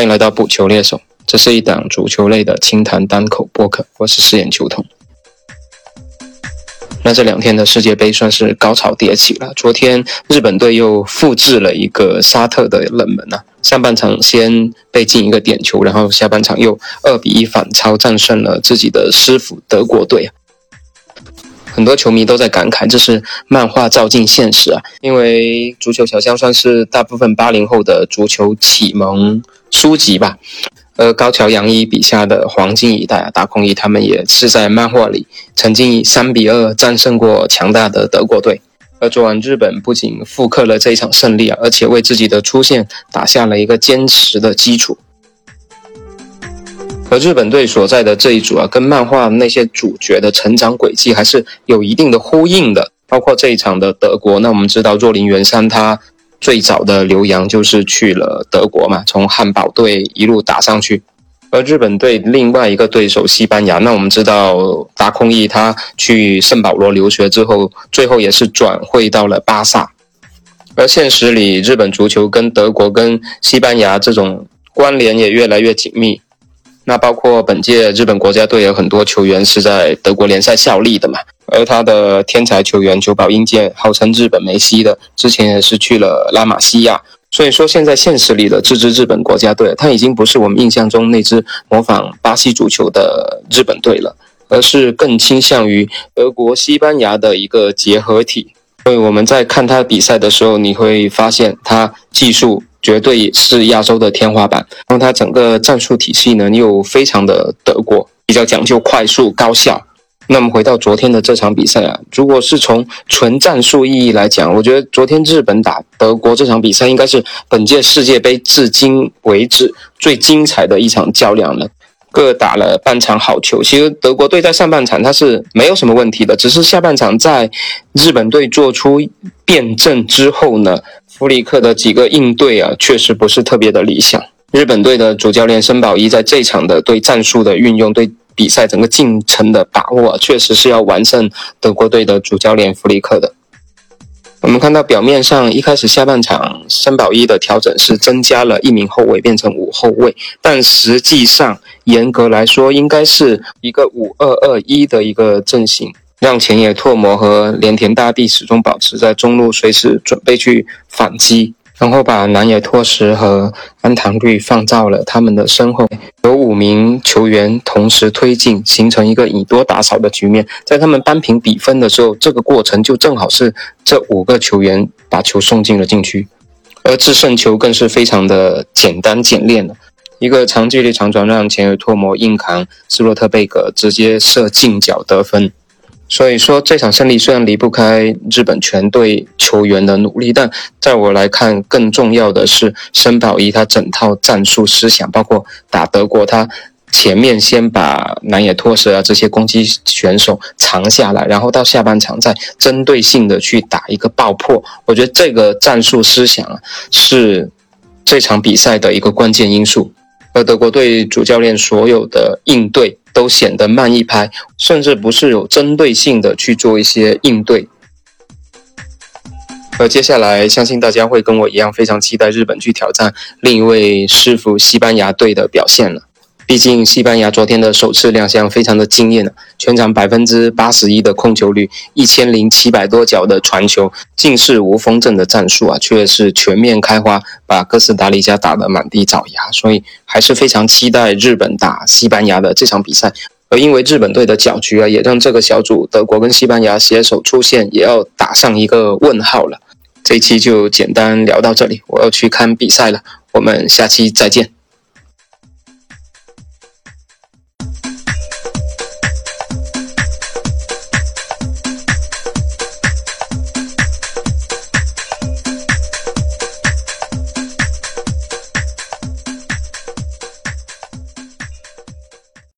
欢迎来到补球猎手，这是一档足球类的轻谈单口播客，我是饰演球童。那这两天的世界杯算是高潮迭起了。昨天日本队又复制了一个沙特的冷门啊，上半场先被进一个点球，然后下半场又二比一反超战胜了自己的师傅德国队。很多球迷都在感慨，这是漫画照进现实啊！因为足球小将算是大部分八零后的足球启蒙书籍吧。而高桥洋一笔下的黄金一代啊，大空翼他们也是在漫画里曾经以三比二战胜过强大的德国队。而昨晚日本不仅复刻了这一场胜利啊，而且为自己的出线打下了一个坚实的基础。而日本队所在的这一组啊，跟漫画那些主角的成长轨迹还是有一定的呼应的。包括这一场的德国，那我们知道若林元山他最早的留洋就是去了德国嘛，从汉堡队一路打上去。而日本队另外一个对手西班牙，那我们知道达空翼他去圣保罗留学之后，最后也是转会到了巴萨。而现实里，日本足球跟德国跟西班牙这种关联也越来越紧密。那包括本届日本国家队有很多球员是在德国联赛效力的嘛，而他的天才球员久保英介，号称日本梅西的，之前也是去了拉玛西亚。所以说，现在现实里的这支日本国家队，他已经不是我们印象中那支模仿巴西足球的日本队了，而是更倾向于德国、西班牙的一个结合体。所以我们在看他比赛的时候，你会发现他技术。绝对是亚洲的天花板，然后他整个战术体系呢又非常的德国，比较讲究快速高效。那么回到昨天的这场比赛啊，如果是从纯战术意义来讲，我觉得昨天日本打德国这场比赛应该是本届世界杯至今为止最精彩的一场较量了。各打了半场好球，其实德国队在上半场他是没有什么问题的，只是下半场在日本队做出变阵之后呢。弗里克的几个应对啊，确实不是特别的理想。日本队的主教练森保一在这场的对战术的运用、对比赛整个进程的把握，确实是要完胜德国队的主教练弗里克的。我们看到表面上一开始下半场森保一的调整是增加了一名后卫变成五后卫，但实际上严格来说应该是一个五二二一的一个阵型。让前野拓磨和连田大地始终保持在中路，随时准备去反击，然后把南野拓实和安堂绿放到了他们的身后，有五名球员同时推进，形成一个以多打少的局面。在他们扳平比分的时候，这个过程就正好是这五个球员把球送进了禁区，而制胜球更是非常的简单简练的，一个长距离长传让前野拓磨硬扛斯洛特贝格直接射近角得分。所以说这场胜利虽然离不开日本全队球员的努力，但在我来看，更重要的是森保一他整套战术思想，包括打德国，他前面先把南野拓实啊这些攻击选手藏下来，然后到下半场再针对性的去打一个爆破。我觉得这个战术思想是这场比赛的一个关键因素。而德国队主教练所有的应对。都显得慢一拍，甚至不是有针对性的去做一些应对。而接下来，相信大家会跟我一样非常期待日本去挑战另一位师傅西班牙队的表现了。毕竟西班牙昨天的首次亮相非常的惊艳，全场百分之八十一的控球率，一千零七百多脚的传球，尽是无锋阵的战术啊，却是全面开花，把哥斯达黎加打得满地找牙。所以还是非常期待日本打西班牙的这场比赛。而因为日本队的搅局啊，也让这个小组德国跟西班牙携手出线也要打上一个问号了。这一期就简单聊到这里，我要去看比赛了，我们下期再见。